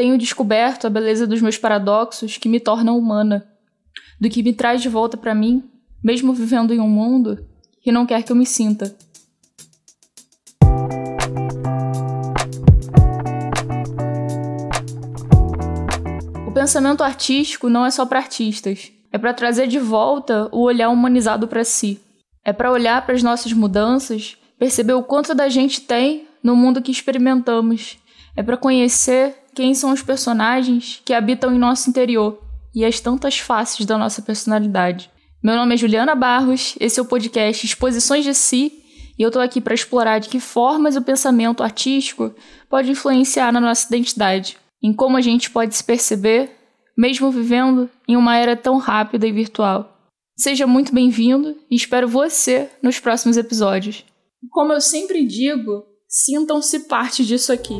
tenho descoberto a beleza dos meus paradoxos que me tornam humana, do que me traz de volta para mim, mesmo vivendo em um mundo que não quer que eu me sinta. O pensamento artístico não é só para artistas, é para trazer de volta o olhar humanizado para si. É para olhar para as nossas mudanças, perceber o quanto da gente tem no mundo que experimentamos. É para conhecer quem são os personagens que habitam em nosso interior e as tantas faces da nossa personalidade. Meu nome é Juliana Barros, esse é o podcast Exposições de Si, e eu estou aqui para explorar de que formas o pensamento artístico pode influenciar na nossa identidade, em como a gente pode se perceber, mesmo vivendo em uma era tão rápida e virtual. Seja muito bem-vindo e espero você nos próximos episódios. Como eu sempre digo, sintam-se parte disso aqui.